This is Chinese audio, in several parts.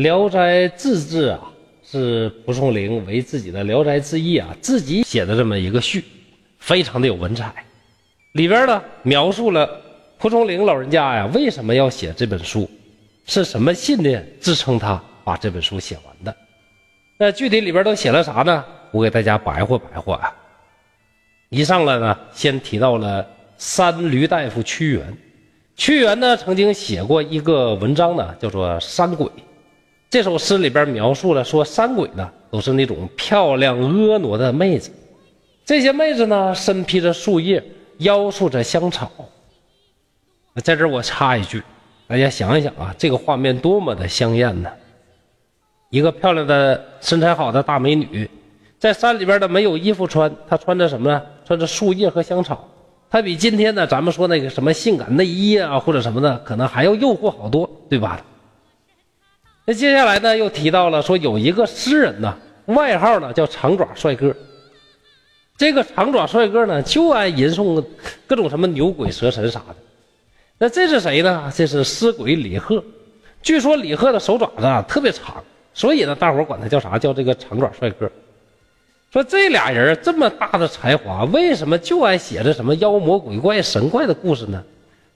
聊斋志志》啊，是蒲松龄为自己的《聊斋志异》啊自己写的这么一个序，非常的有文采。里边呢描述了蒲松龄老人家呀为什么要写这本书，是什么信念支撑他把这本书写完的。那具体里边都写了啥呢？我给大家白话白话啊。一上来呢，先提到了三驴大夫屈原。屈原呢曾经写过一个文章呢，叫做《山鬼》。这首诗里边描述了说，山鬼呢都是那种漂亮婀娜的妹子，这些妹子呢身披着树叶，腰束着香草。在这我插一句，大家想一想啊，这个画面多么的香艳呢？一个漂亮的身材好的大美女，在山里边的没有衣服穿，她穿着什么呢？穿着树叶和香草。她比今天呢，咱们说那个什么性感内衣啊或者什么的，可能还要诱惑好多，对吧？那接下来呢，又提到了说有一个诗人呢，外号呢叫长爪帅哥。这个长爪帅哥呢，就爱吟诵各种什么牛鬼蛇神啥的。那这是谁呢？这是诗鬼李贺。据说李贺的手爪子啊特别长。所以呢，大伙管他叫啥？叫这个长爪帅哥。说这俩人这么大的才华，为什么就爱写这什么妖魔鬼怪、神怪的故事呢？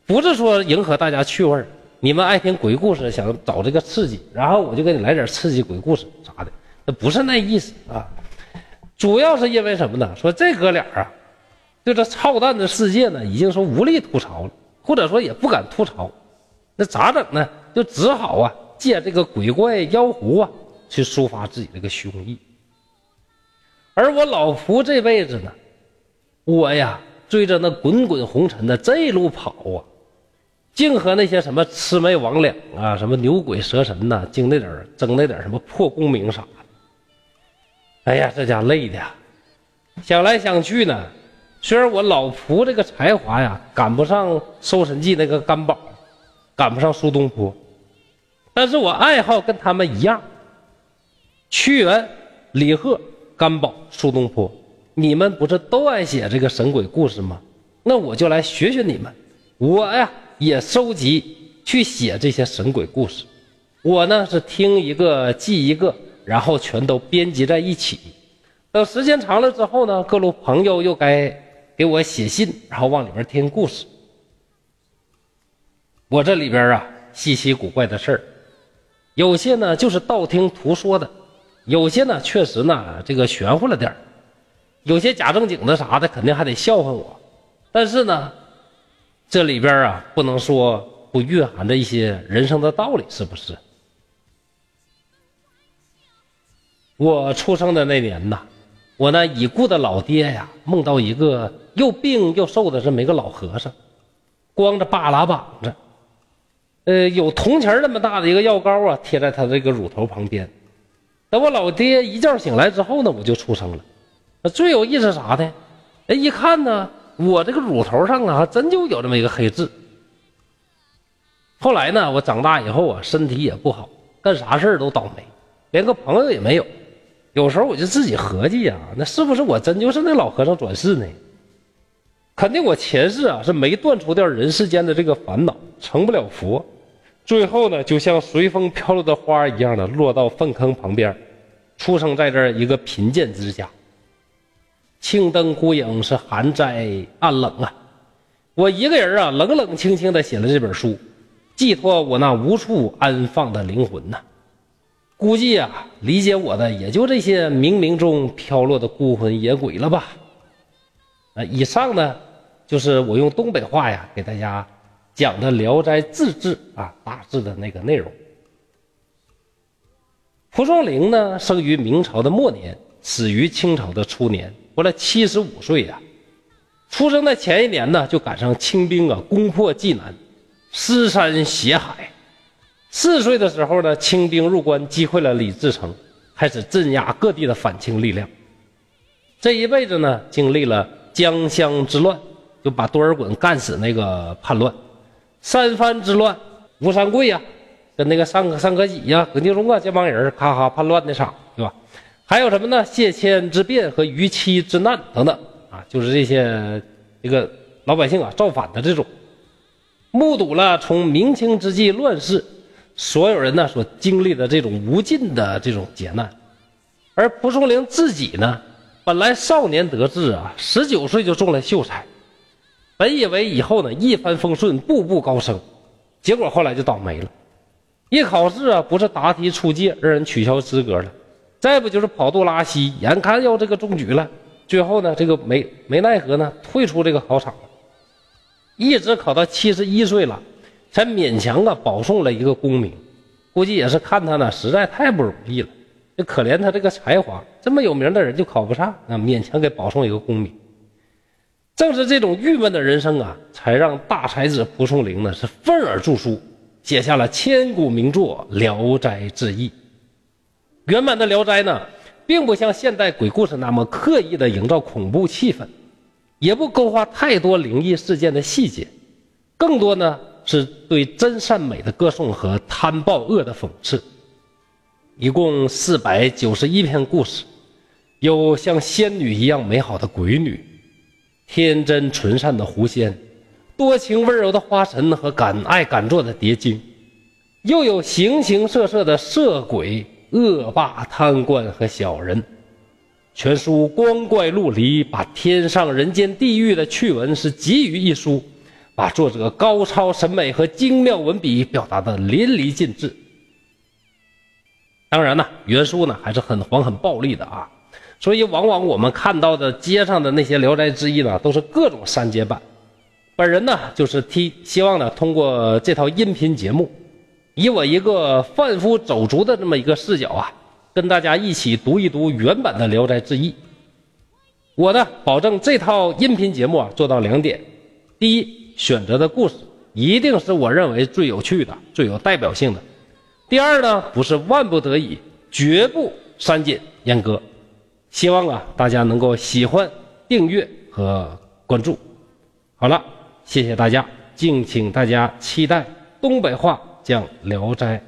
不是说迎合大家趣味你们爱听鬼故事，想找这个刺激，然后我就给你来点刺激鬼故事啥的，那不是那意思啊。主要是因为什么呢？说这哥俩啊，对这操蛋的世界呢，已经说无力吐槽了，或者说也不敢吐槽，那咋整呢？就只好啊。借这个鬼怪妖狐啊，去抒发自己这个胸臆。而我老蒲这辈子呢，我呀追着那滚滚红尘的这一路跑啊，净和那些什么魑魅魍魉啊、什么牛鬼蛇神呐，争那点争那点什么破功名啥的。哎呀，这家累的，想来想去呢，虽然我老仆这个才华呀赶不上《搜神记》那个甘宝，赶不上苏东坡。但是我爱好跟他们一样，屈原、李贺、甘宝、苏东坡，你们不是都爱写这个神鬼故事吗？那我就来学学你们，我呀也收集去写这些神鬼故事。我呢是听一个记一个，然后全都编辑在一起。等时间长了之后呢，各路朋友又该给我写信，然后往里边添故事。我这里边啊稀奇古怪的事儿。有些呢就是道听途说的，有些呢确实呢这个玄乎了点儿有些假正经的啥的肯定还得笑话我，但是呢，这里边啊不能说不蕴含着一些人生的道理，是不是？我出生的那年呐，我那已故的老爹呀梦到一个又病又瘦的这么一个老和尚，光着扒拉膀子。呃，有铜钱那么大的一个药膏啊，贴在他这个乳头旁边。等我老爹一觉醒来之后呢，我就出生了。最有意思啥的？哎，一看呢，我这个乳头上啊，还真就有这么一个黑痣。后来呢，我长大以后啊，身体也不好，干啥事都倒霉，连个朋友也没有。有时候我就自己合计呀，那是不是我真就是那老和尚转世呢？肯定我前世啊是没断除掉人世间的这个烦恼，成不了佛。最后呢，就像随风飘落的花一样的落到粪坑旁边，出生在这一个贫贱之家。青灯孤影是寒斋暗冷啊，我一个人啊，冷冷清清的写了这本书，寄托我那无处安放的灵魂呐。估计啊，理解我的也就这些冥冥中飘落的孤魂野鬼了吧。啊，以上呢，就是我用东北话呀给大家。讲的《聊斋志志》啊，大致的那个内容。蒲松龄呢，生于明朝的末年，死于清朝的初年，活了七十五岁呀。出生的前一年呢，就赶上清兵啊攻破济南，尸山血海。四岁的时候呢，清兵入关，击溃了李自成，开始镇压各地的反清力量。这一辈子呢，经历了江乡之乱，就把多尔衮干死那个叛乱。三藩之乱，吴三桂呀，跟那个尚尚可喜呀、葛定中啊这帮人咔咔叛乱那场，还有什么呢？谢迁之变和逾期之难等等。啊，就是这些这个老百姓啊造反的这种，目睹了从明清之际乱世所有人呢所经历的这种无尽的这种劫难，而蒲松龄自己呢，本来少年得志啊，十九岁就中了秀才，本以为以后呢一帆风顺，步步高升，结果后来就倒霉了。一考试啊，不是答题出界，让人取消资格了；再不就是跑肚拉稀，眼看要这个中举了，最后呢，这个没没奈何呢，退出这个考场了。一直考到七十一岁了。才勉强啊保送了一个功名，估计也是看他呢实在太不容易了，就可怜他这个才华这么有名的人就考不上，那勉强给保送一个功名。正是这种郁闷的人生啊，才让大才子蒲松龄呢是愤而著书，写下了千古名作《聊斋志异》。原版的《聊斋》呢，并不像现代鬼故事那么刻意的营造恐怖气氛，也不勾画太多灵异事件的细节，更多呢。是对真善美的歌颂和贪暴恶的讽刺。一共四百九十一篇故事，有像仙女一样美好的鬼女，天真纯善的狐仙，多情温柔的花神和敢爱敢做的蝶精，又有形形色色的色鬼、恶霸、贪官和小人。全书光怪陆离，把天上人间地狱的趣闻是集于一书。把作者高超审美和精妙文笔表达的淋漓尽致。当然呢，原书呢还是很黄很暴力的啊，所以往往我们看到的街上的那些《聊斋志异》呢，都是各种删节版。本人呢，就是替希望呢，通过这套音频节目，以我一个贩夫走卒的这么一个视角啊，跟大家一起读一读原版的《聊斋志异》。我呢，保证这套音频节目啊，做到两点：第一。选择的故事一定是我认为最有趣的、最有代表性的。第二呢，不是万不得已，绝不删减阉割。希望啊，大家能够喜欢、订阅和关注。好了，谢谢大家，敬请大家期待东北话讲《聊斋》。